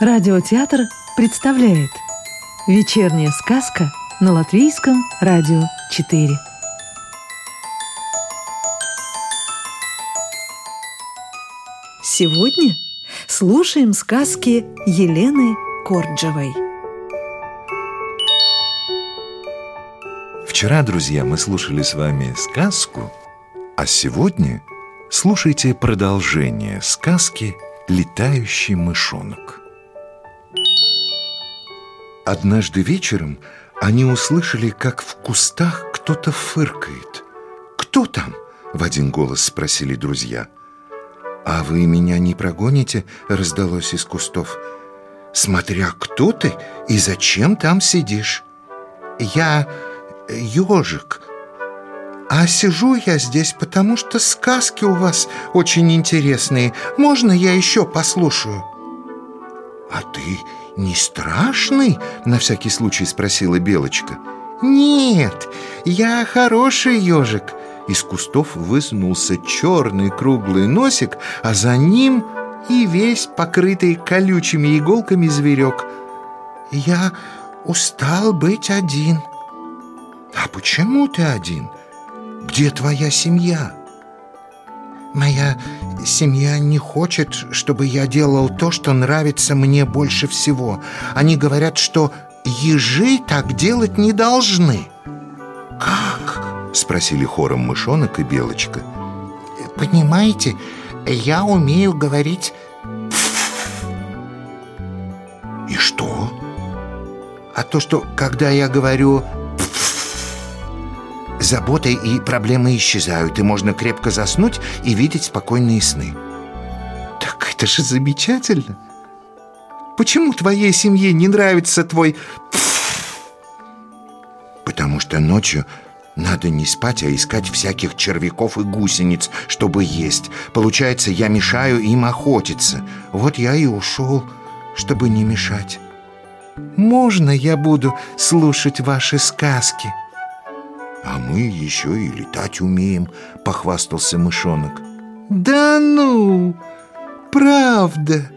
Радиотеатр представляет Вечерняя сказка на Латвийском радио 4 Сегодня слушаем сказки Елены Корджевой Вчера, друзья, мы слушали с вами сказку, а сегодня слушайте продолжение сказки «Летающий мышонок». Однажды вечером они услышали, как в кустах кто-то фыркает. «Кто там?» — в один голос спросили друзья. «А вы меня не прогоните?» — раздалось из кустов. «Смотря кто ты и зачем там сидишь?» «Я ежик. А сижу я здесь, потому что сказки у вас очень интересные. Можно я еще послушаю?» «А ты не страшный?» — на всякий случай спросила Белочка. «Нет, я хороший ежик». Из кустов высунулся черный круглый носик, а за ним и весь покрытый колючими иголками зверек. «Я устал быть один». «А почему ты один? Где твоя семья?» «Моя семья не хочет, чтобы я делал то, что нравится мне больше всего. Они говорят, что ежи так делать не должны». «Как?» — спросили хором мышонок и белочка. «Понимаете, я умею говорить...» «И что?» «А то, что когда я говорю Заботы и проблемы исчезают, и можно крепко заснуть и видеть спокойные сны. Так это же замечательно. Почему твоей семье не нравится твой... Потому что ночью надо не спать, а искать всяких червяков и гусениц, чтобы есть. Получается, я мешаю им охотиться. Вот я и ушел, чтобы не мешать. Можно я буду слушать ваши сказки?» «А мы еще и летать умеем», — похвастался мышонок. «Да ну! Правда!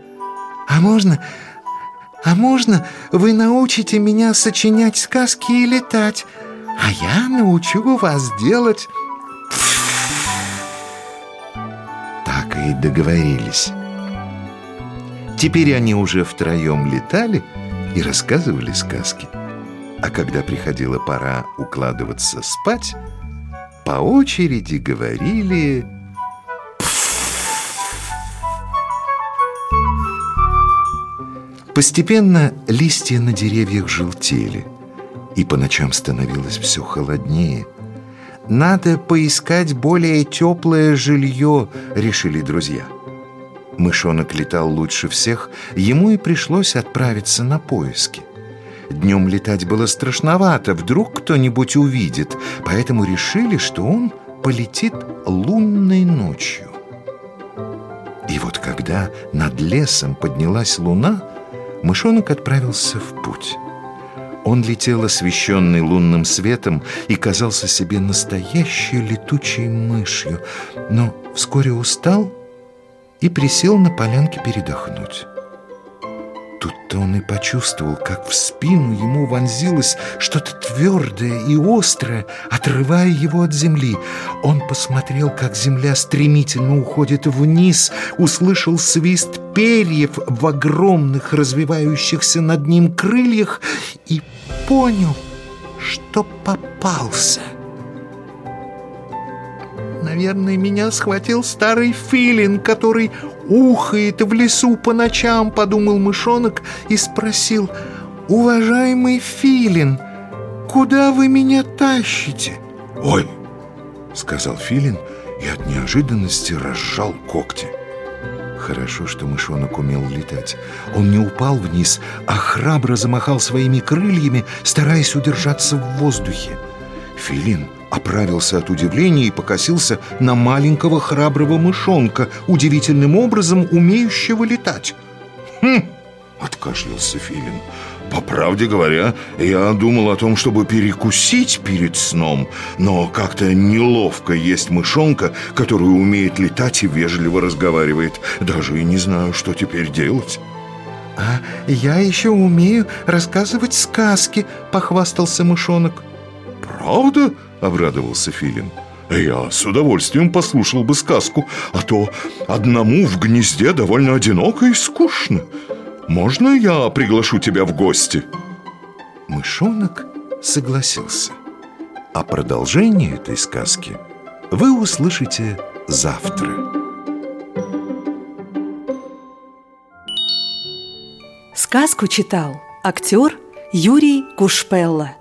А можно... А можно вы научите меня сочинять сказки и летать, а я научу вас делать...» Так и договорились. Теперь они уже втроем летали и рассказывали сказки. А когда приходила пора укладываться спать, по очереди говорили... Постепенно листья на деревьях желтели, и по ночам становилось все холоднее. «Надо поискать более теплое жилье», — решили друзья. Мышонок летал лучше всех, ему и пришлось отправиться на поиски. Днем летать было страшновато, вдруг кто-нибудь увидит, поэтому решили, что он полетит лунной ночью. И вот когда над лесом поднялась луна, мышонок отправился в путь. Он летел освещенный лунным светом и казался себе настоящей летучей мышью, но вскоре устал и присел на полянке передохнуть. Тут-то он и почувствовал, как в спину ему вонзилось что-то твердое и острое, отрывая его от земли. Он посмотрел, как земля стремительно уходит вниз, услышал свист перьев в огромных развивающихся над ним крыльях и понял, что попался. Наверное, меня схватил старый филин, который ухает в лесу по ночам, подумал мышонок и спросил, «Уважаемый филин, куда вы меня тащите?» «Ой!» — сказал филин и от неожиданности разжал когти. Хорошо, что мышонок умел летать. Он не упал вниз, а храбро замахал своими крыльями, стараясь удержаться в воздухе. Филин оправился от удивления и покосился на маленького храброго мышонка, удивительным образом умеющего летать. «Хм!» — откашлялся Филин. «По правде говоря, я думал о том, чтобы перекусить перед сном, но как-то неловко есть мышонка, который умеет летать и вежливо разговаривает. Даже и не знаю, что теперь делать». «А я еще умею рассказывать сказки», — похвастался мышонок. «Правда?» — обрадовался Филин. «Я с удовольствием послушал бы сказку, а то одному в гнезде довольно одиноко и скучно. Можно я приглашу тебя в гости?» Мышонок согласился. А продолжение этой сказки вы услышите завтра. Сказку читал актер Юрий Кушпелла.